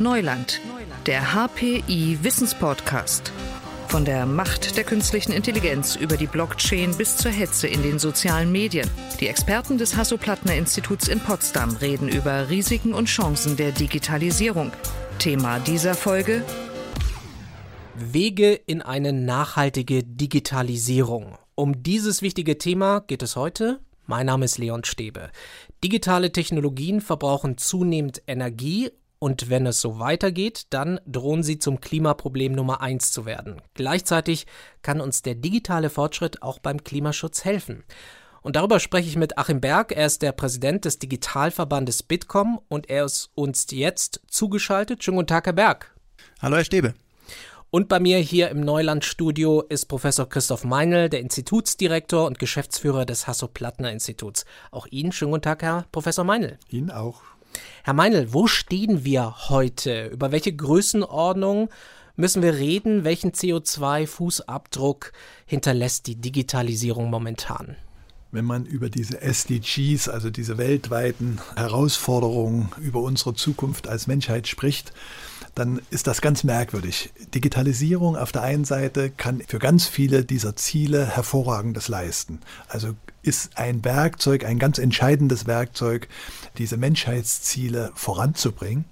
Neuland, der HPI Wissenspodcast. Von der Macht der künstlichen Intelligenz über die Blockchain bis zur Hetze in den sozialen Medien. Die Experten des Hasso-Plattner-Instituts in Potsdam reden über Risiken und Chancen der Digitalisierung. Thema dieser Folge Wege in eine nachhaltige Digitalisierung. Um dieses wichtige Thema geht es heute. Mein Name ist Leon Stäbe. Digitale Technologien verbrauchen zunehmend Energie und wenn es so weitergeht, dann drohen sie zum Klimaproblem Nummer eins zu werden. Gleichzeitig kann uns der digitale Fortschritt auch beim Klimaschutz helfen. Und darüber spreche ich mit Achim Berg. Er ist der Präsident des Digitalverbandes Bitkom und er ist uns jetzt zugeschaltet. Schönen guten Tag, Herr Berg. Hallo, Herr Stäbe. Und bei mir hier im Neuland-Studio ist Professor Christoph Meinl, der Institutsdirektor und Geschäftsführer des Hasso-Plattner-Instituts. Auch Ihnen schönen guten Tag, Herr Professor Meinl. Ihnen auch. Herr Meinl, wo stehen wir heute? Über welche Größenordnung müssen wir reden? Welchen CO2-Fußabdruck hinterlässt die Digitalisierung momentan? Wenn man über diese SDGs, also diese weltweiten Herausforderungen über unsere Zukunft als Menschheit spricht, dann ist das ganz merkwürdig. Digitalisierung auf der einen Seite kann für ganz viele dieser Ziele hervorragendes leisten. Also ist ein Werkzeug, ein ganz entscheidendes Werkzeug, diese Menschheitsziele voranzubringen.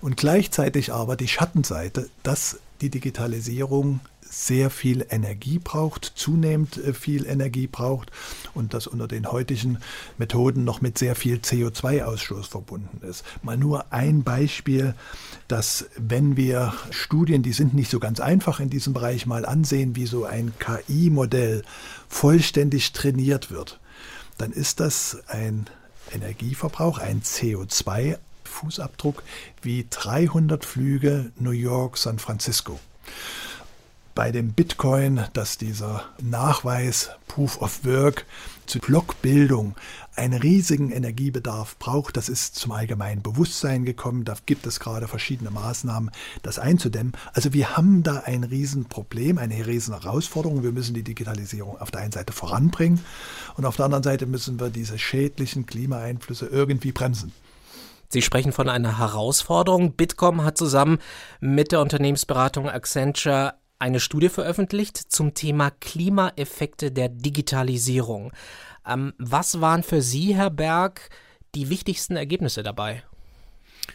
Und gleichzeitig aber die Schattenseite, dass die Digitalisierung sehr viel Energie braucht, zunehmend äh, viel Energie braucht und das unter den heutigen Methoden noch mit sehr viel CO2-Ausstoß verbunden ist. Mal nur ein Beispiel, dass wenn wir Studien, die sind nicht so ganz einfach in diesem Bereich, mal ansehen, wie so ein KI-Modell vollständig trainiert wird, dann ist das ein Energieverbrauch, ein CO2 Fußabdruck wie 300 Flüge New York, San Francisco bei dem Bitcoin, dass dieser Nachweis Proof of Work zur Blockbildung einen riesigen Energiebedarf braucht. Das ist zum allgemeinen Bewusstsein gekommen. Da gibt es gerade verschiedene Maßnahmen, das einzudämmen. Also wir haben da ein Riesenproblem, eine riesen Herausforderung. Wir müssen die Digitalisierung auf der einen Seite voranbringen und auf der anderen Seite müssen wir diese schädlichen Klimaeinflüsse irgendwie bremsen. Sie sprechen von einer Herausforderung. Bitkom hat zusammen mit der Unternehmensberatung Accenture eine Studie veröffentlicht zum Thema Klimaeffekte der Digitalisierung. Ähm, was waren für Sie, Herr Berg, die wichtigsten Ergebnisse dabei?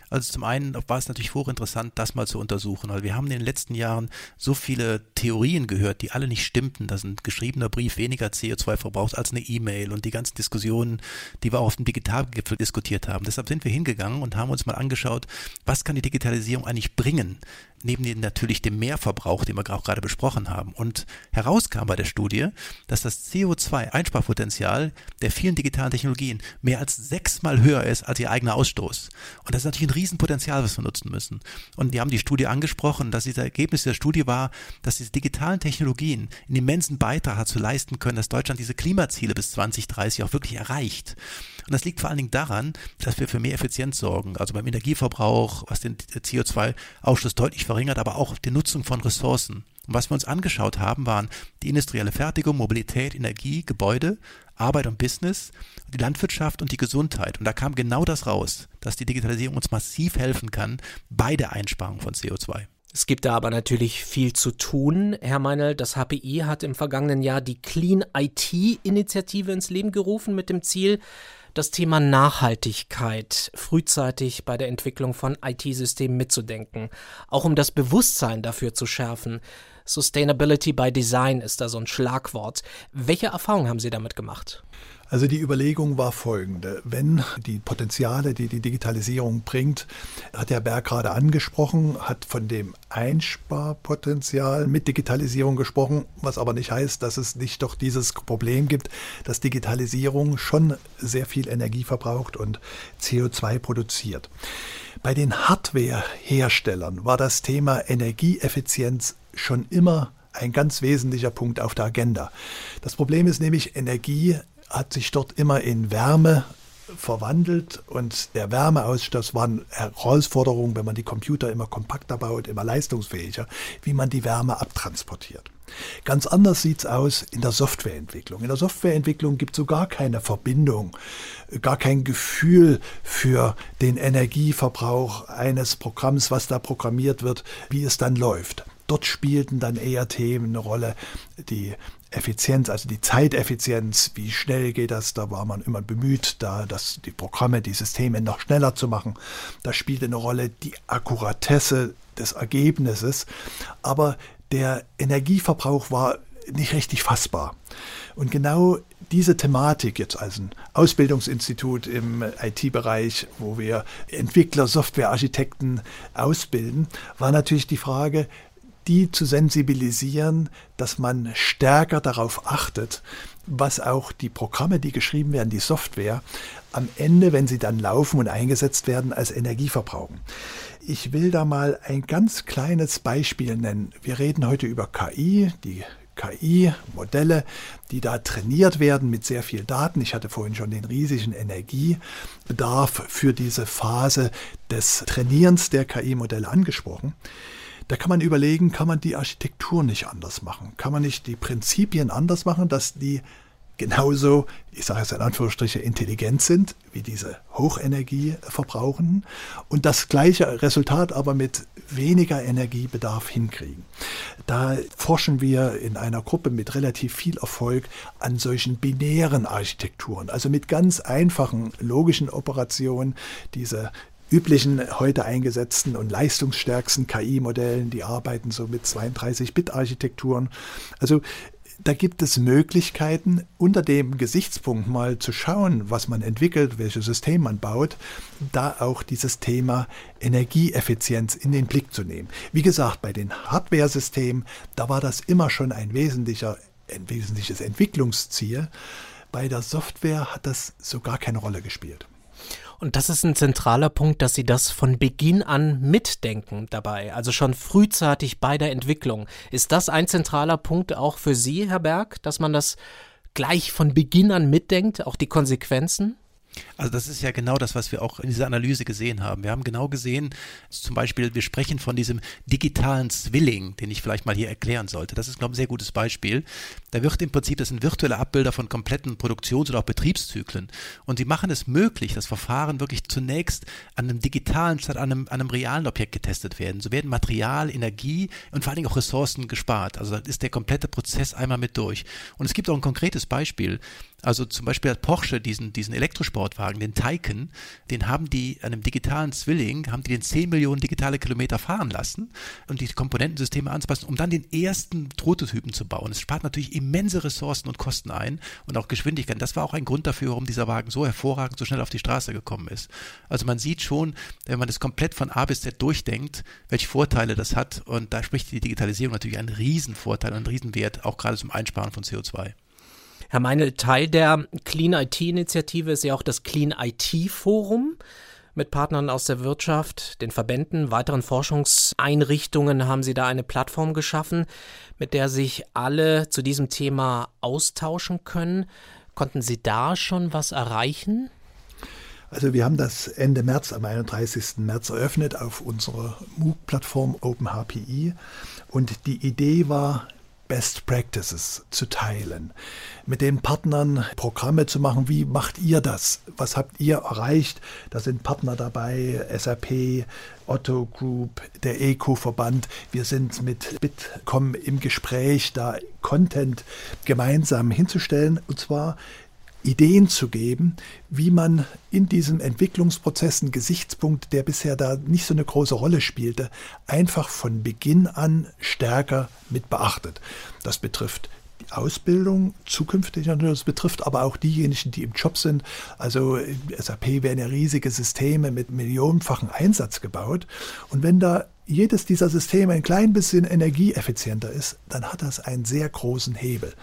Also zum einen war es natürlich hochinteressant, das mal zu untersuchen, weil wir haben in den letzten Jahren so viele Theorien gehört, die alle nicht stimmten, dass ein geschriebener Brief weniger CO2 verbraucht als eine E-Mail und die ganzen Diskussionen, die wir auch auf dem Digitalgipfel diskutiert haben. Deshalb sind wir hingegangen und haben uns mal angeschaut, was kann die Digitalisierung eigentlich bringen? neben den, natürlich dem Mehrverbrauch, den wir auch gerade besprochen haben. Und herauskam bei der Studie, dass das CO2-Einsparpotenzial der vielen digitalen Technologien mehr als sechsmal höher ist als ihr eigener Ausstoß. Und das ist natürlich ein Riesenpotenzial, was wir nutzen müssen. Und die haben die Studie angesprochen, dass dieser Ergebnis der Studie war, dass diese digitalen Technologien einen immensen Beitrag dazu leisten können, dass Deutschland diese Klimaziele bis 2030 auch wirklich erreicht. Und das liegt vor allen Dingen daran, dass wir für mehr Effizienz sorgen, also beim Energieverbrauch, was den CO2-Ausstoß deutlich verringert, aber auch die Nutzung von Ressourcen. Und was wir uns angeschaut haben, waren die industrielle Fertigung, Mobilität, Energie, Gebäude, Arbeit und Business, die Landwirtschaft und die Gesundheit. Und da kam genau das raus, dass die Digitalisierung uns massiv helfen kann bei der Einsparung von CO2. Es gibt da aber natürlich viel zu tun. Herr Meinl, das HPI hat im vergangenen Jahr die Clean IT-Initiative ins Leben gerufen mit dem Ziel, das Thema Nachhaltigkeit frühzeitig bei der Entwicklung von IT-Systemen mitzudenken, auch um das Bewusstsein dafür zu schärfen. Sustainability by Design ist da so ein Schlagwort. Welche Erfahrungen haben Sie damit gemacht? Also die Überlegung war folgende. Wenn die Potenziale, die die Digitalisierung bringt, hat Herr Berg gerade angesprochen, hat von dem Einsparpotenzial mit Digitalisierung gesprochen, was aber nicht heißt, dass es nicht doch dieses Problem gibt, dass Digitalisierung schon sehr viel Energie verbraucht und CO2 produziert. Bei den Hardware-Herstellern war das Thema Energieeffizienz schon immer ein ganz wesentlicher Punkt auf der Agenda. Das Problem ist nämlich, Energie hat sich dort immer in Wärme verwandelt und der Wärmeausstoß war eine Herausforderung, wenn man die Computer immer kompakter baut, immer leistungsfähiger, wie man die Wärme abtransportiert. Ganz anders sieht es aus in der Softwareentwicklung. In der Softwareentwicklung gibt es so gar keine Verbindung, gar kein Gefühl für den Energieverbrauch eines Programms, was da programmiert wird, wie es dann läuft. Dort spielten dann eher Themen eine Rolle, die Effizienz, also die Zeiteffizienz, wie schnell geht das, da war man immer bemüht, da das, die Programme, die Systeme noch schneller zu machen. Da spielte eine Rolle die Akkuratesse des Ergebnisses, aber der Energieverbrauch war nicht richtig fassbar. Und genau diese Thematik jetzt als ein Ausbildungsinstitut im IT-Bereich, wo wir Entwickler, Softwarearchitekten ausbilden, war natürlich die Frage, die zu sensibilisieren, dass man stärker darauf achtet, was auch die Programme, die geschrieben werden, die Software, am Ende, wenn sie dann laufen und eingesetzt werden, als Energie verbrauchen. Ich will da mal ein ganz kleines Beispiel nennen. Wir reden heute über KI, die KI-Modelle, die da trainiert werden mit sehr viel Daten. Ich hatte vorhin schon den riesigen Energiebedarf für diese Phase des Trainierens der KI-Modelle angesprochen. Da kann man überlegen, kann man die Architektur nicht anders machen? Kann man nicht die Prinzipien anders machen, dass die genauso, ich sage es in Anführungsstriche, intelligent sind wie diese Hochenergieverbrauchenden und das gleiche Resultat aber mit weniger Energiebedarf hinkriegen. Da forschen wir in einer Gruppe mit relativ viel Erfolg an solchen binären Architekturen, also mit ganz einfachen logischen Operationen, diese üblichen heute eingesetzten und leistungsstärksten KI-Modellen, die arbeiten so mit 32-Bit-Architekturen. Also da gibt es Möglichkeiten, unter dem Gesichtspunkt mal zu schauen, was man entwickelt, welches System man baut, da auch dieses Thema Energieeffizienz in den Blick zu nehmen. Wie gesagt, bei den Hardware-Systemen, da war das immer schon ein wesentlicher, ein wesentliches Entwicklungsziel. Bei der Software hat das so gar keine Rolle gespielt. Und das ist ein zentraler Punkt, dass Sie das von Beginn an mitdenken dabei, also schon frühzeitig bei der Entwicklung. Ist das ein zentraler Punkt auch für Sie, Herr Berg, dass man das gleich von Beginn an mitdenkt, auch die Konsequenzen? Also das ist ja genau das, was wir auch in dieser Analyse gesehen haben. Wir haben genau gesehen, zum Beispiel, wir sprechen von diesem digitalen Zwilling, den ich vielleicht mal hier erklären sollte. Das ist, glaube ich, ein sehr gutes Beispiel. Da wird im Prinzip, das sind virtuelle Abbilder von kompletten Produktions- oder auch Betriebszyklen. Und sie machen es möglich, dass Verfahren wirklich zunächst an einem digitalen statt an einem, an einem realen Objekt getestet werden. So werden Material, Energie und vor allen Dingen auch Ressourcen gespart. Also da ist der komplette Prozess einmal mit durch. Und es gibt auch ein konkretes Beispiel. Also zum Beispiel hat Porsche diesen, diesen Elektrosportwagen, den Taycan, den haben die an einem digitalen Zwilling, haben die den 10 Millionen digitale Kilometer fahren lassen und die Komponentensysteme anzupassen, um dann den ersten Prototypen zu bauen. Es spart natürlich immense Ressourcen und Kosten ein und auch Geschwindigkeit. Das war auch ein Grund dafür, warum dieser Wagen so hervorragend so schnell auf die Straße gekommen ist. Also man sieht schon, wenn man das komplett von A bis Z durchdenkt, welche Vorteile das hat und da spricht die Digitalisierung natürlich einen Riesenvorteil, einen Riesenwert, auch gerade zum Einsparen von CO2. Herr Meinl, Teil der Clean IT-Initiative ist ja auch das Clean IT-Forum. Mit Partnern aus der Wirtschaft, den Verbänden, weiteren Forschungseinrichtungen haben Sie da eine Plattform geschaffen, mit der sich alle zu diesem Thema austauschen können. Konnten Sie da schon was erreichen? Also wir haben das Ende März, am 31. März eröffnet auf unserer MOOC-Plattform OpenHPI. Und die Idee war, Best Practices zu teilen, mit den Partnern Programme zu machen. Wie macht ihr das? Was habt ihr erreicht? Da sind Partner dabei, SAP, Otto Group, der ECO-Verband. Wir sind mit Bitkom im Gespräch, da Content gemeinsam hinzustellen. Und zwar Ideen zu geben, wie man in diesem Entwicklungsprozess einen Gesichtspunkt, der bisher da nicht so eine große Rolle spielte, einfach von Beginn an stärker mit beachtet. Das betrifft die Ausbildung zukünftig das betrifft aber auch diejenigen, die im Job sind. Also SAP werden ja riesige Systeme mit millionenfachen Einsatz gebaut. Und wenn da jedes dieser Systeme ein klein bisschen energieeffizienter ist, dann hat das einen sehr großen Hebel.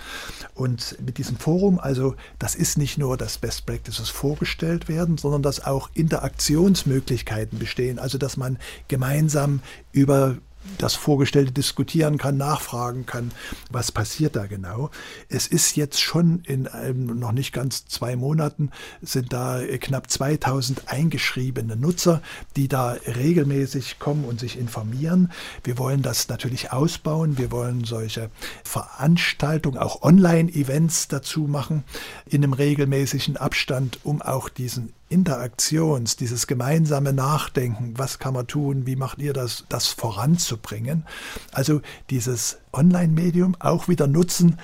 Und mit diesem Forum, also das ist nicht nur, dass Best Practices vorgestellt werden, sondern dass auch Interaktionsmöglichkeiten bestehen, also dass man gemeinsam über das Vorgestellte diskutieren kann, nachfragen kann, was passiert da genau. Es ist jetzt schon in einem, noch nicht ganz zwei Monaten, sind da knapp 2000 eingeschriebene Nutzer, die da regelmäßig kommen und sich informieren. Wir wollen das natürlich ausbauen. Wir wollen solche Veranstaltungen, auch Online-Events dazu machen, in einem regelmäßigen Abstand, um auch diesen Interaktions, dieses gemeinsame Nachdenken, was kann man tun, wie macht ihr das, das voranzubringen. Also dieses Online-Medium auch wieder nutzen,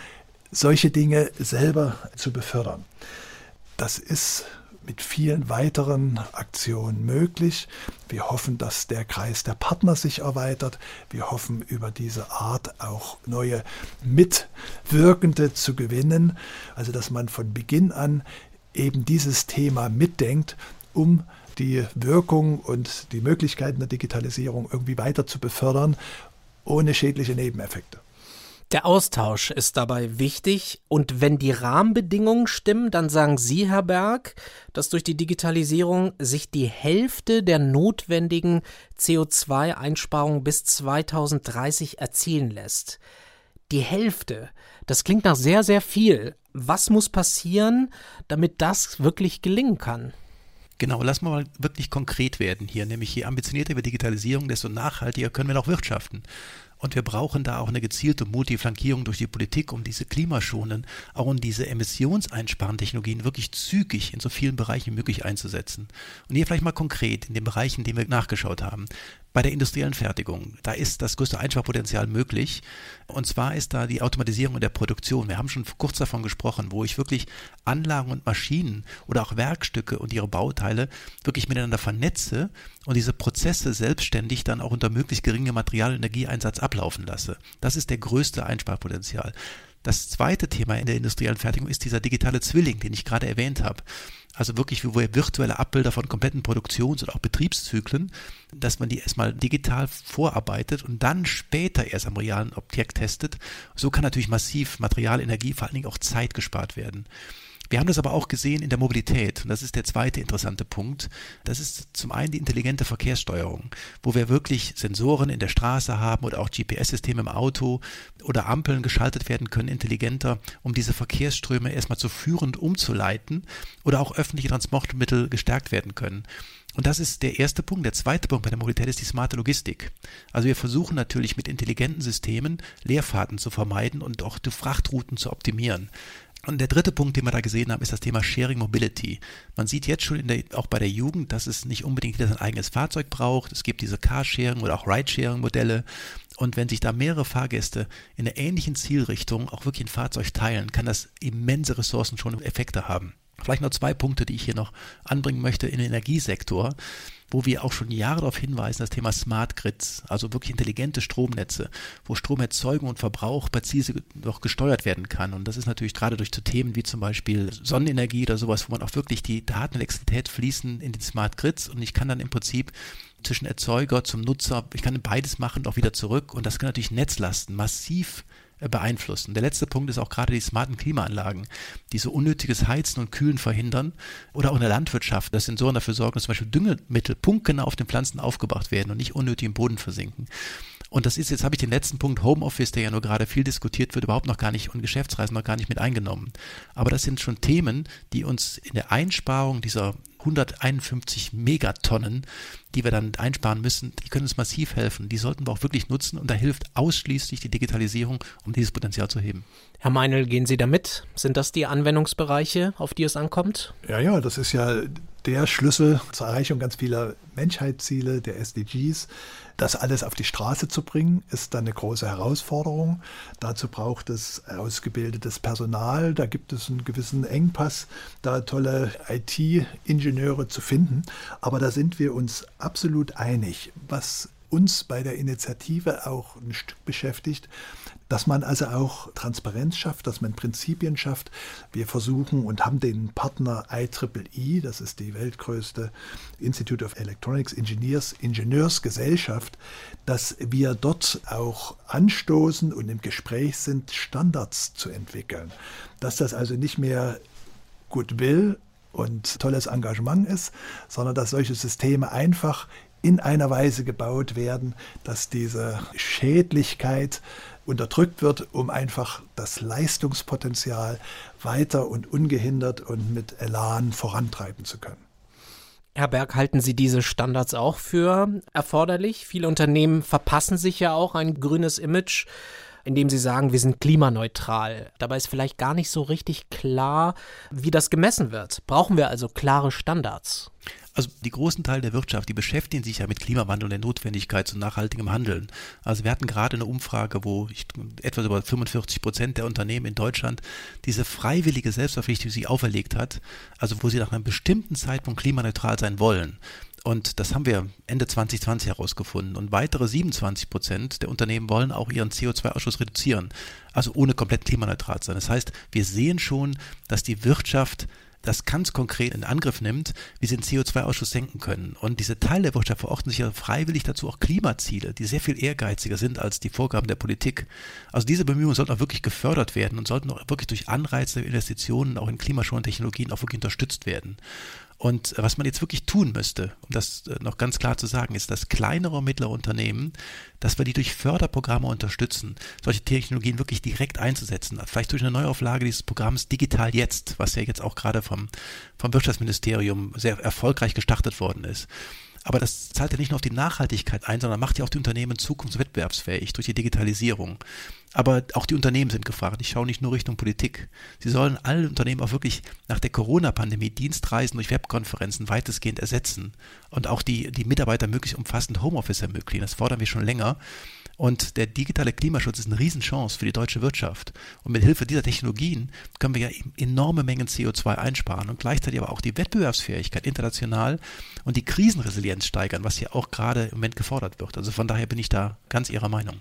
solche Dinge selber zu befördern. Das ist mit vielen weiteren Aktionen möglich. Wir hoffen, dass der Kreis der Partner sich erweitert. Wir hoffen, über diese Art auch neue Mitwirkende zu gewinnen. Also, dass man von Beginn an eben dieses Thema mitdenkt, um die Wirkung und die Möglichkeiten der Digitalisierung irgendwie weiter zu befördern, ohne schädliche Nebeneffekte. Der Austausch ist dabei wichtig und wenn die Rahmenbedingungen stimmen, dann sagen Sie, Herr Berg, dass durch die Digitalisierung sich die Hälfte der notwendigen CO2-Einsparungen bis 2030 erzielen lässt. Die Hälfte, das klingt nach sehr, sehr viel was muss passieren, damit das wirklich gelingen kann? Genau, wir mal wirklich konkret werden hier, nämlich je ambitionierter wir Digitalisierung, desto nachhaltiger können wir auch wirtschaften. Und wir brauchen da auch eine gezielte Multiflankierung durch die Politik, um diese klimaschonen, auch um diese emissionseinsparenden Technologien wirklich zügig in so vielen Bereichen wie möglich einzusetzen. Und hier vielleicht mal konkret in den Bereichen, die wir nachgeschaut haben. Bei der industriellen Fertigung, da ist das größte Einsparpotenzial möglich. Und zwar ist da die Automatisierung in der Produktion. Wir haben schon kurz davon gesprochen, wo ich wirklich Anlagen und Maschinen oder auch Werkstücke und ihre Bauteile wirklich miteinander vernetze und diese Prozesse selbstständig dann auch unter möglichst geringem Material- und Energieeinsatz ablaufen lasse. Das ist der größte Einsparpotenzial. Das zweite Thema in der industriellen Fertigung ist dieser digitale Zwilling, den ich gerade erwähnt habe. Also wirklich, wo wir virtuelle Abbilder von kompletten Produktions- und auch Betriebszyklen, dass man die erstmal digital vorarbeitet und dann später erst am realen Objekt testet. So kann natürlich massiv Material, Energie, vor allen Dingen auch Zeit gespart werden. Wir haben das aber auch gesehen in der Mobilität. Und das ist der zweite interessante Punkt. Das ist zum einen die intelligente Verkehrssteuerung, wo wir wirklich Sensoren in der Straße haben oder auch GPS-Systeme im Auto oder Ampeln geschaltet werden können, intelligenter, um diese Verkehrsströme erstmal zu führend umzuleiten oder auch öffentliche Transportmittel gestärkt werden können. Und das ist der erste Punkt. Der zweite Punkt bei der Mobilität ist die smarte Logistik. Also wir versuchen natürlich mit intelligenten Systemen Leerfahrten zu vermeiden und auch die Frachtrouten zu optimieren. Und der dritte Punkt, den wir da gesehen haben, ist das Thema Sharing Mobility. Man sieht jetzt schon der, auch bei der Jugend, dass es nicht unbedingt jeder sein eigenes Fahrzeug braucht. Es gibt diese Carsharing oder auch Ridesharing-Modelle. Und wenn sich da mehrere Fahrgäste in einer ähnlichen Zielrichtung auch wirklich ein Fahrzeug teilen, kann das immense Ressourcen schon Effekte haben. Vielleicht noch zwei Punkte, die ich hier noch anbringen möchte in den Energiesektor wo wir auch schon Jahre darauf hinweisen, das Thema Smart Grids, also wirklich intelligente Stromnetze, wo Stromerzeugung und Verbrauch präzise noch gesteuert werden kann. Und das ist natürlich gerade durch so Themen wie zum Beispiel Sonnenenergie oder sowas, wo man auch wirklich die Daten Elektrizität fließen in den Smart Grids und ich kann dann im Prinzip zwischen Erzeuger zum Nutzer, ich kann beides machen, auch wieder zurück und das kann natürlich Netzlasten massiv äh, beeinflussen. Der letzte Punkt ist auch gerade die smarten Klimaanlagen, die so unnötiges Heizen und Kühlen verhindern oder auch in der Landwirtschaft, dass Sensoren dafür sorgen, dass zum Beispiel Düngemittel punktgenau auf den Pflanzen aufgebracht werden und nicht unnötig im Boden versinken. Und das ist, jetzt habe ich den letzten Punkt Homeoffice, der ja nur gerade viel diskutiert wird, überhaupt noch gar nicht und Geschäftsreisen noch gar nicht mit eingenommen. Aber das sind schon Themen, die uns in der Einsparung dieser 151 Megatonnen, die wir dann einsparen müssen, die können uns massiv helfen. Die sollten wir auch wirklich nutzen und da hilft ausschließlich die Digitalisierung, um dieses Potenzial zu heben. Herr Meinl, gehen Sie damit? Sind das die Anwendungsbereiche, auf die es ankommt? Ja, ja, das ist ja der Schlüssel zur Erreichung ganz vieler Menschheitsziele, der SDGs. Das alles auf die Straße zu bringen, ist dann eine große Herausforderung. Dazu braucht es ausgebildetes Personal. Da gibt es einen gewissen Engpass, da tolle IT-Ingenieure zu finden. Aber da sind wir uns absolut einig. Was uns bei der Initiative auch ein Stück beschäftigt, dass man also auch Transparenz schafft, dass man Prinzipien schafft. Wir versuchen und haben den Partner IEEE, das ist die weltgrößte Institute of Electronics Engineers, Ingenieursgesellschaft, dass wir dort auch anstoßen und im Gespräch sind, Standards zu entwickeln. Dass das also nicht mehr Goodwill und tolles Engagement ist, sondern dass solche Systeme einfach in einer Weise gebaut werden, dass diese Schädlichkeit unterdrückt wird, um einfach das Leistungspotenzial weiter und ungehindert und mit Elan vorantreiben zu können. Herr Berg, halten Sie diese Standards auch für erforderlich? Viele Unternehmen verpassen sich ja auch ein grünes Image indem sie sagen, wir sind klimaneutral. Dabei ist vielleicht gar nicht so richtig klar, wie das gemessen wird. Brauchen wir also klare Standards? Also die großen Teile der Wirtschaft, die beschäftigen sich ja mit Klimawandel und der Notwendigkeit zu nachhaltigem Handeln. Also wir hatten gerade eine Umfrage, wo ich, etwas über 45 Prozent der Unternehmen in Deutschland diese freiwillige Selbstverpflichtung sich auferlegt hat, also wo sie nach einem bestimmten Zeitpunkt klimaneutral sein wollen. Und das haben wir Ende 2020 herausgefunden. Und weitere 27 Prozent der Unternehmen wollen auch ihren CO2-Ausschuss reduzieren. Also ohne komplett klimaneutral zu sein. Das heißt, wir sehen schon, dass die Wirtschaft das ganz konkret in Angriff nimmt, wie sie den CO2-Ausschuss senken können. Und diese Teile der Wirtschaft verorten sich ja freiwillig dazu auch Klimaziele, die sehr viel ehrgeiziger sind als die Vorgaben der Politik. Also diese Bemühungen sollten auch wirklich gefördert werden und sollten auch wirklich durch Anreize, Investitionen auch in klimaschonende Technologien auch wirklich unterstützt werden. Und was man jetzt wirklich tun müsste, um das äh, noch ganz klar zu sagen, ist, dass kleinere und mittlere Unternehmen, dass wir die durch Förderprogramme unterstützen, solche Technologien wirklich direkt einzusetzen. Vielleicht durch eine Neuauflage dieses Programms Digital Jetzt, was ja jetzt auch gerade vom, vom Wirtschaftsministerium sehr erfolgreich gestartet worden ist. Aber das zahlt ja nicht nur auf die Nachhaltigkeit ein, sondern macht ja auch die Unternehmen zukunftswettbewerbsfähig durch die Digitalisierung. Aber auch die Unternehmen sind gefragt. Ich schaue nicht nur Richtung Politik. Sie sollen alle Unternehmen auch wirklich nach der Corona-Pandemie Dienstreisen durch Webkonferenzen weitestgehend ersetzen und auch die, die Mitarbeiter möglichst umfassend Homeoffice ermöglichen. Das fordern wir schon länger. Und der digitale Klimaschutz ist eine Riesenchance für die deutsche Wirtschaft. Und mit Hilfe dieser Technologien können wir ja enorme Mengen CO2 einsparen und gleichzeitig aber auch die Wettbewerbsfähigkeit international und die Krisenresilienz steigern, was ja auch gerade im Moment gefordert wird. Also von daher bin ich da ganz Ihrer Meinung.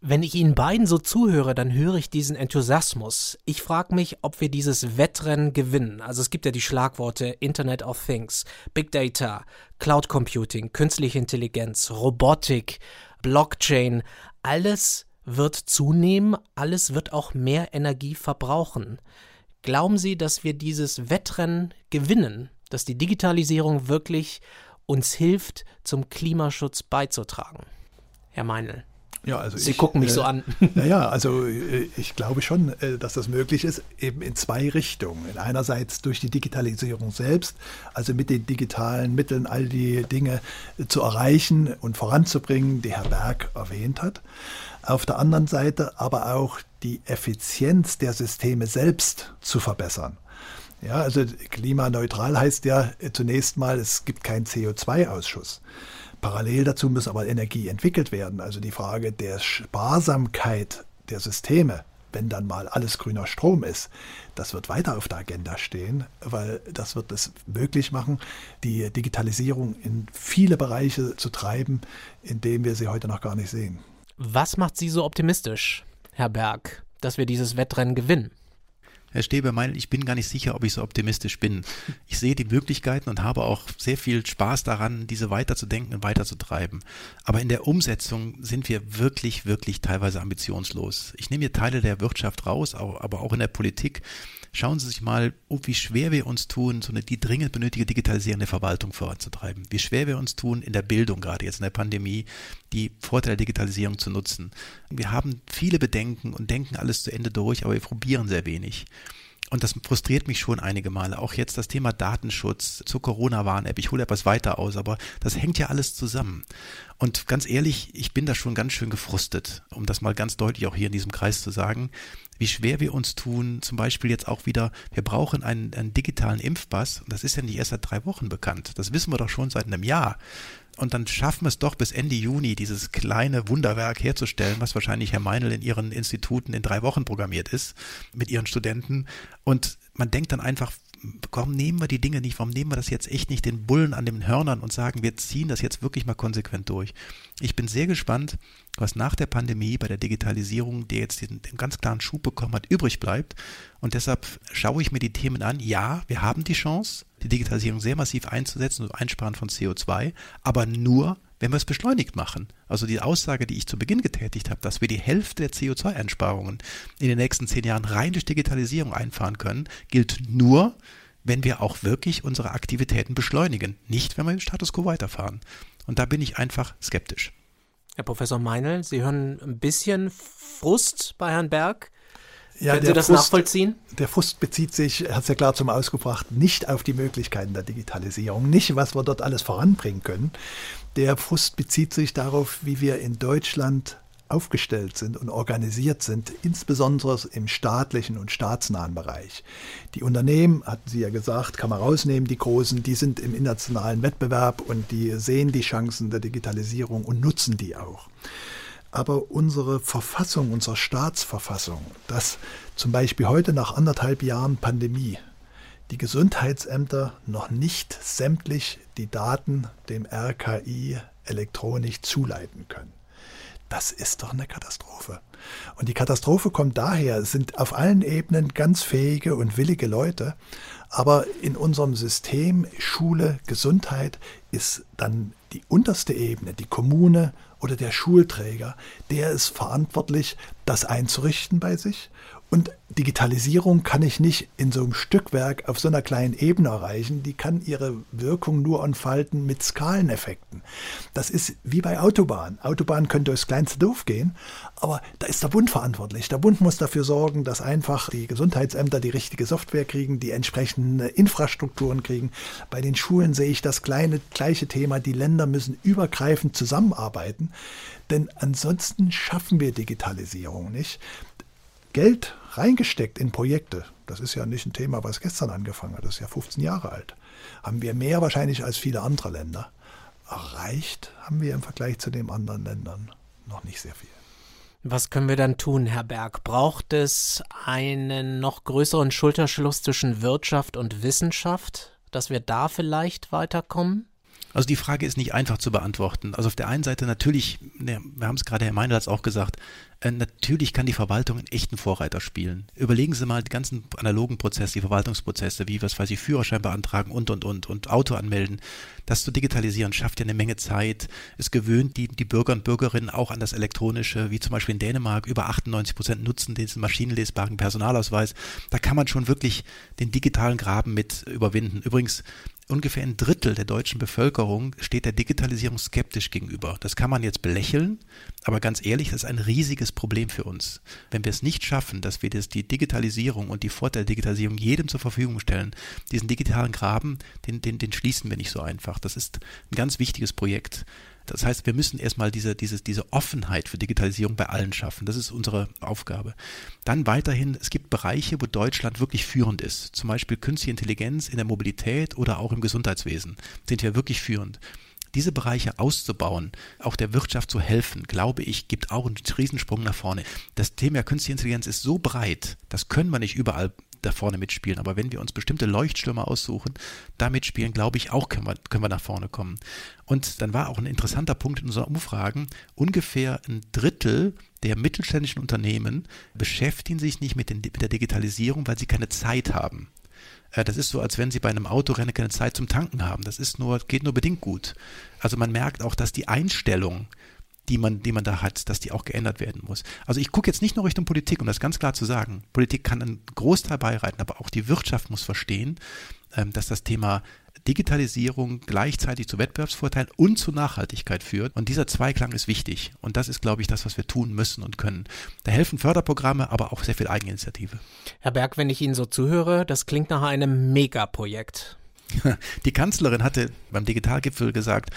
Wenn ich Ihnen beiden so zuhöre, dann höre ich diesen Enthusiasmus. Ich frage mich, ob wir dieses Wettrennen gewinnen. Also es gibt ja die Schlagworte Internet of Things, Big Data, Cloud Computing, künstliche Intelligenz, Robotik, Blockchain. Alles wird zunehmen, alles wird auch mehr Energie verbrauchen. Glauben Sie, dass wir dieses Wettrennen gewinnen, dass die Digitalisierung wirklich uns hilft, zum Klimaschutz beizutragen? Herr Meinl. Ja, also Sie ich, gucken mich äh, so an. Naja, also äh, ich glaube schon, äh, dass das möglich ist, eben in zwei Richtungen. Einerseits durch die Digitalisierung selbst, also mit den digitalen Mitteln all die Dinge zu erreichen und voranzubringen, die Herr Berg erwähnt hat. Auf der anderen Seite aber auch die Effizienz der Systeme selbst zu verbessern. Ja, also klimaneutral heißt ja zunächst mal, es gibt keinen CO2-Ausschuss. Parallel dazu muss aber Energie entwickelt werden. Also die Frage der Sparsamkeit der Systeme, wenn dann mal alles grüner Strom ist, das wird weiter auf der Agenda stehen, weil das wird es möglich machen, die Digitalisierung in viele Bereiche zu treiben, in denen wir sie heute noch gar nicht sehen. Was macht Sie so optimistisch, Herr Berg, dass wir dieses Wettrennen gewinnen? Herr Stäbe meint, ich bin gar nicht sicher, ob ich so optimistisch bin. Ich sehe die Möglichkeiten und habe auch sehr viel Spaß daran, diese weiterzudenken und weiterzutreiben. Aber in der Umsetzung sind wir wirklich, wirklich teilweise ambitionslos. Ich nehme hier Teile der Wirtschaft raus, aber auch in der Politik. Schauen Sie sich mal, wie schwer wir uns tun, so eine die dringend benötigte Digitalisierung der Verwaltung voranzutreiben. Wie schwer wir uns tun, in der Bildung, gerade jetzt in der Pandemie, die Vorteile der Digitalisierung zu nutzen. Wir haben viele Bedenken und denken alles zu Ende durch, aber wir probieren sehr wenig. Und das frustriert mich schon einige Male. Auch jetzt das Thema Datenschutz zur Corona-Warn-App. Ich hole etwas weiter aus, aber das hängt ja alles zusammen. Und ganz ehrlich, ich bin da schon ganz schön gefrustet, um das mal ganz deutlich auch hier in diesem Kreis zu sagen wie schwer wir uns tun, zum Beispiel jetzt auch wieder, wir brauchen einen, einen digitalen Impfpass. Das ist ja nicht erst seit drei Wochen bekannt. Das wissen wir doch schon seit einem Jahr. Und dann schaffen wir es doch bis Ende Juni, dieses kleine Wunderwerk herzustellen, was wahrscheinlich Herr Meinl in ihren Instituten in drei Wochen programmiert ist, mit ihren Studenten. Und man denkt dann einfach, warum nehmen wir die Dinge nicht, warum nehmen wir das jetzt echt nicht den Bullen an den Hörnern und sagen, wir ziehen das jetzt wirklich mal konsequent durch. Ich bin sehr gespannt, was nach der Pandemie bei der Digitalisierung, der jetzt den, den ganz klaren Schub bekommen hat, übrig bleibt. Und deshalb schaue ich mir die Themen an. Ja, wir haben die Chance, die Digitalisierung sehr massiv einzusetzen und Einsparen von CO2, aber nur, wenn wir es beschleunigt machen. Also die Aussage, die ich zu Beginn getätigt habe, dass wir die Hälfte der CO2-Einsparungen in den nächsten zehn Jahren rein durch Digitalisierung einfahren können, gilt nur, wenn wir auch wirklich unsere Aktivitäten beschleunigen, nicht wenn wir den Status quo weiterfahren. Und da bin ich einfach skeptisch. Herr Professor Meinl, Sie hören ein bisschen Frust bei Herrn Berg. Ja, Können Sie das Frust, nachvollziehen? Der Frust bezieht sich, hat es ja klar zum Ausgebracht, nicht auf die Möglichkeiten der Digitalisierung, nicht was wir dort alles voranbringen können. Der Frust bezieht sich darauf, wie wir in Deutschland aufgestellt sind und organisiert sind, insbesondere im staatlichen und staatsnahen Bereich. Die Unternehmen, hatten Sie ja gesagt, kann man rausnehmen, die großen, die sind im internationalen Wettbewerb und die sehen die Chancen der Digitalisierung und nutzen die auch. Aber unsere Verfassung, unsere Staatsverfassung, dass zum Beispiel heute nach anderthalb Jahren Pandemie die Gesundheitsämter noch nicht sämtlich die Daten dem RKI elektronisch zuleiten können. Das ist doch eine Katastrophe. Und die Katastrophe kommt daher, es sind auf allen Ebenen ganz fähige und willige Leute, aber in unserem System Schule, Gesundheit ist dann die unterste Ebene, die Kommune oder der Schulträger, der ist verantwortlich, das einzurichten bei sich und Digitalisierung kann ich nicht in so einem Stückwerk auf so einer kleinen Ebene erreichen. Die kann ihre Wirkung nur entfalten mit Skaleneffekten. Das ist wie bei Autobahnen. Autobahnen können durchs kleinste Dorf gehen, aber da ist der Bund verantwortlich. Der Bund muss dafür sorgen, dass einfach die Gesundheitsämter die richtige Software kriegen, die entsprechenden Infrastrukturen kriegen. Bei den Schulen sehe ich das kleine, gleiche Thema. Die Länder müssen übergreifend zusammenarbeiten, denn ansonsten schaffen wir Digitalisierung nicht. Geld reingesteckt in Projekte, das ist ja nicht ein Thema, was gestern angefangen hat, das ist ja 15 Jahre alt, haben wir mehr wahrscheinlich als viele andere Länder. Erreicht haben wir im Vergleich zu den anderen Ländern noch nicht sehr viel. Was können wir dann tun, Herr Berg? Braucht es einen noch größeren Schulterschluss zwischen Wirtschaft und Wissenschaft, dass wir da vielleicht weiterkommen? Also die Frage ist nicht einfach zu beantworten. Also auf der einen Seite natürlich, wir haben es gerade Herr Meinl auch gesagt, äh, natürlich kann die Verwaltung einen echten Vorreiter spielen. Überlegen Sie mal die ganzen analogen Prozesse, die Verwaltungsprozesse, wie, was weiß ich, Führerschein beantragen und, und, und, und Auto anmelden. Das zu digitalisieren schafft ja eine Menge Zeit. Es gewöhnt die, die Bürger und Bürgerinnen auch an das Elektronische, wie zum Beispiel in Dänemark. Über 98 Prozent nutzen diesen maschinenlesbaren Personalausweis. Da kann man schon wirklich den digitalen Graben mit überwinden. Übrigens, ungefähr ein Drittel der deutschen Bevölkerung steht der Digitalisierung skeptisch gegenüber. Das kann man jetzt belächeln, aber ganz ehrlich, das ist ein riesiges Problem für uns. Wenn wir es nicht schaffen, dass wir das, die Digitalisierung und die Vorteile der Digitalisierung jedem zur Verfügung stellen, diesen digitalen Graben, den, den, den schließen wir nicht so einfach. Das ist ein ganz wichtiges Projekt. Das heißt, wir müssen erstmal diese, diese, diese Offenheit für Digitalisierung bei allen schaffen. Das ist unsere Aufgabe. Dann weiterhin, es gibt Bereiche, wo Deutschland wirklich führend ist. Zum Beispiel künstliche Intelligenz in der Mobilität oder auch im Gesundheitswesen sind wir wirklich führend. Diese Bereiche auszubauen, auch der Wirtschaft zu helfen, glaube ich, gibt auch einen Riesensprung nach vorne. Das Thema künstliche Intelligenz ist so breit, das können wir nicht überall da vorne mitspielen. Aber wenn wir uns bestimmte Leuchtstürme aussuchen, da mitspielen, glaube ich, auch können wir, können wir nach vorne kommen. Und dann war auch ein interessanter Punkt in unseren Umfragen, ungefähr ein Drittel der mittelständischen Unternehmen beschäftigen sich nicht mit, den, mit der Digitalisierung, weil sie keine Zeit haben. Äh, das ist so, als wenn Sie bei einem Autorennen keine Zeit zum Tanken haben. Das ist nur, geht nur bedingt gut. Also man merkt auch, dass die Einstellung die man, die man da hat, dass die auch geändert werden muss. Also ich gucke jetzt nicht nur Richtung Politik, um das ganz klar zu sagen. Politik kann einen Großteil beireiten, aber auch die Wirtschaft muss verstehen, ähm, dass das Thema Digitalisierung gleichzeitig zu Wettbewerbsvorteilen und zu Nachhaltigkeit führt. Und dieser Zweiklang ist wichtig. Und das ist, glaube ich, das, was wir tun müssen und können. Da helfen Förderprogramme, aber auch sehr viel Eigeninitiative. Herr Berg, wenn ich Ihnen so zuhöre, das klingt nach einem Megaprojekt. Die Kanzlerin hatte beim Digitalgipfel gesagt,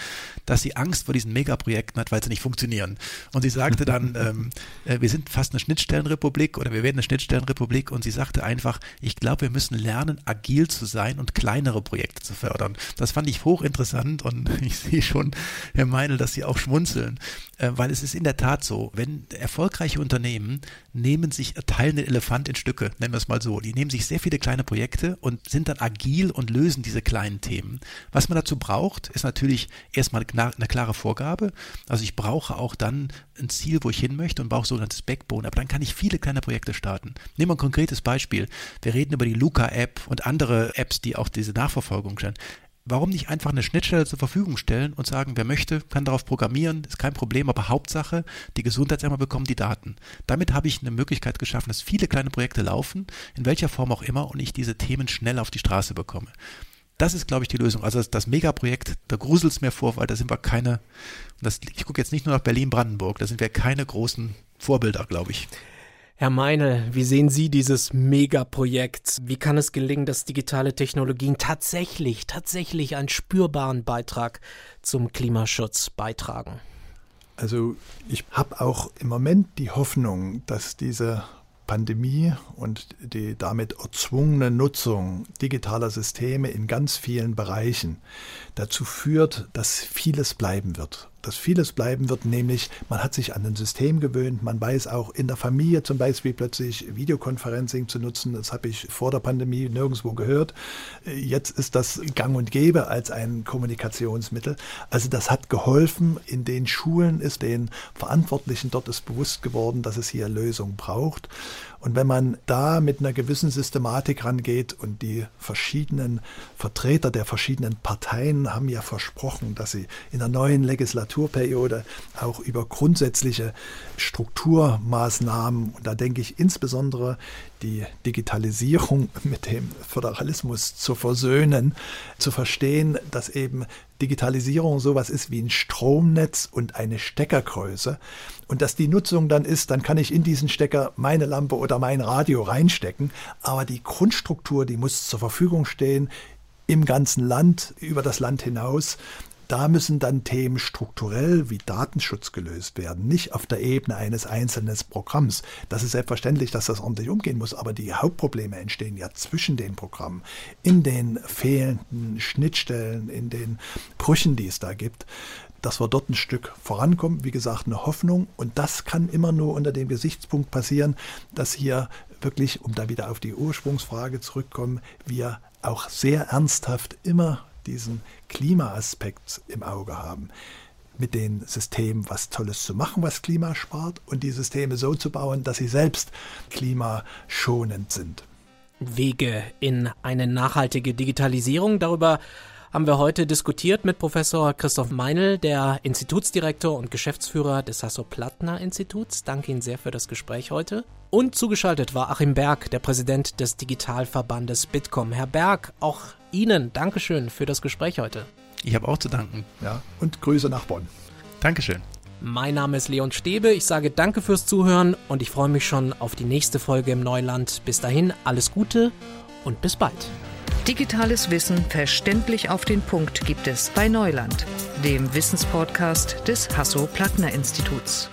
dass sie Angst vor diesen Megaprojekten hat, weil sie nicht funktionieren. Und sie sagte dann, ähm, äh, wir sind fast eine Schnittstellenrepublik oder wir werden eine Schnittstellenrepublik und sie sagte einfach, ich glaube, wir müssen lernen, agil zu sein und kleinere Projekte zu fördern. Das fand ich hochinteressant und ich sehe schon, Herr Meinl, dass Sie auch schmunzeln, äh, weil es ist in der Tat so, wenn erfolgreiche Unternehmen nehmen sich, teilen den Elefant in Stücke, nennen wir es mal so. Die nehmen sich sehr viele kleine Projekte und sind dann agil und lösen diese kleinen Themen. Was man dazu braucht, ist natürlich erstmal eine klare Vorgabe. Also ich brauche auch dann ein Ziel, wo ich hin möchte und brauche sogenanntes Backbone. Aber dann kann ich viele kleine Projekte starten. Nehmen wir ein konkretes Beispiel. Wir reden über die Luca-App und andere Apps, die auch diese Nachverfolgung stellen warum nicht einfach eine Schnittstelle zur Verfügung stellen und sagen, wer möchte, kann darauf programmieren, ist kein Problem, aber Hauptsache, die Gesundheitsämter bekommen die Daten. Damit habe ich eine Möglichkeit geschaffen, dass viele kleine Projekte laufen, in welcher Form auch immer, und ich diese Themen schnell auf die Straße bekomme. Das ist, glaube ich, die Lösung. Also das, das Megaprojekt, da gruselt es mir vor, weil da sind wir keine, das, ich gucke jetzt nicht nur nach Berlin-Brandenburg, da sind wir keine großen Vorbilder, glaube ich. Herr Meinl, wie sehen Sie dieses Megaprojekt? Wie kann es gelingen, dass digitale Technologien tatsächlich, tatsächlich einen spürbaren Beitrag zum Klimaschutz beitragen? Also ich habe auch im Moment die Hoffnung, dass diese Pandemie und die damit erzwungene Nutzung digitaler Systeme in ganz vielen Bereichen dazu führt, dass vieles bleiben wird dass vieles bleiben wird, nämlich man hat sich an ein System gewöhnt, man weiß auch in der Familie zum Beispiel plötzlich Videoconferencing zu nutzen, das habe ich vor der Pandemie nirgendwo gehört. Jetzt ist das gang und gäbe als ein Kommunikationsmittel. Also das hat geholfen, in den Schulen ist den Verantwortlichen dort ist bewusst geworden, dass es hier Lösungen braucht. Und wenn man da mit einer gewissen Systematik rangeht und die verschiedenen Vertreter der verschiedenen Parteien haben ja versprochen, dass sie in der neuen Legislaturperiode auch über grundsätzliche Strukturmaßnahmen, und da denke ich insbesondere die Digitalisierung mit dem Föderalismus zu versöhnen, zu verstehen, dass eben Digitalisierung sowas ist wie ein Stromnetz und eine Steckergröße. Und dass die Nutzung dann ist, dann kann ich in diesen Stecker meine Lampe oder mein Radio reinstecken, aber die Grundstruktur, die muss zur Verfügung stehen im ganzen Land, über das Land hinaus da müssen dann Themen strukturell wie Datenschutz gelöst werden, nicht auf der Ebene eines einzelnen Programms. Das ist selbstverständlich, dass das ordentlich umgehen muss, aber die Hauptprobleme entstehen ja zwischen den Programmen, in den fehlenden Schnittstellen, in den Brüchen, die es da gibt dass wir dort ein Stück vorankommen. Wie gesagt, eine Hoffnung. Und das kann immer nur unter dem Gesichtspunkt passieren, dass hier wirklich, um da wieder auf die Ursprungsfrage zurückkommen, wir auch sehr ernsthaft immer diesen Klimaaspekt im Auge haben, mit den Systemen was Tolles zu machen, was Klima spart und die Systeme so zu bauen, dass sie selbst klimaschonend sind. Wege in eine nachhaltige Digitalisierung. Darüber haben wir heute diskutiert mit Professor Christoph Meinl, der Institutsdirektor und Geschäftsführer des Hasso-Plattner-Instituts. Danke Ihnen sehr für das Gespräch heute. Und zugeschaltet war Achim Berg, der Präsident des Digitalverbandes Bitkom. Herr Berg, auch Ihnen Dankeschön für das Gespräch heute. Ich habe auch zu danken. Ja, und Grüße nach Bonn. Dankeschön. Mein Name ist Leon Stäbe. Ich sage danke fürs Zuhören und ich freue mich schon auf die nächste Folge im Neuland. Bis dahin alles Gute und bis bald. Digitales Wissen verständlich auf den Punkt gibt es bei Neuland, dem Wissenspodcast des Hasso-Plattner-Instituts.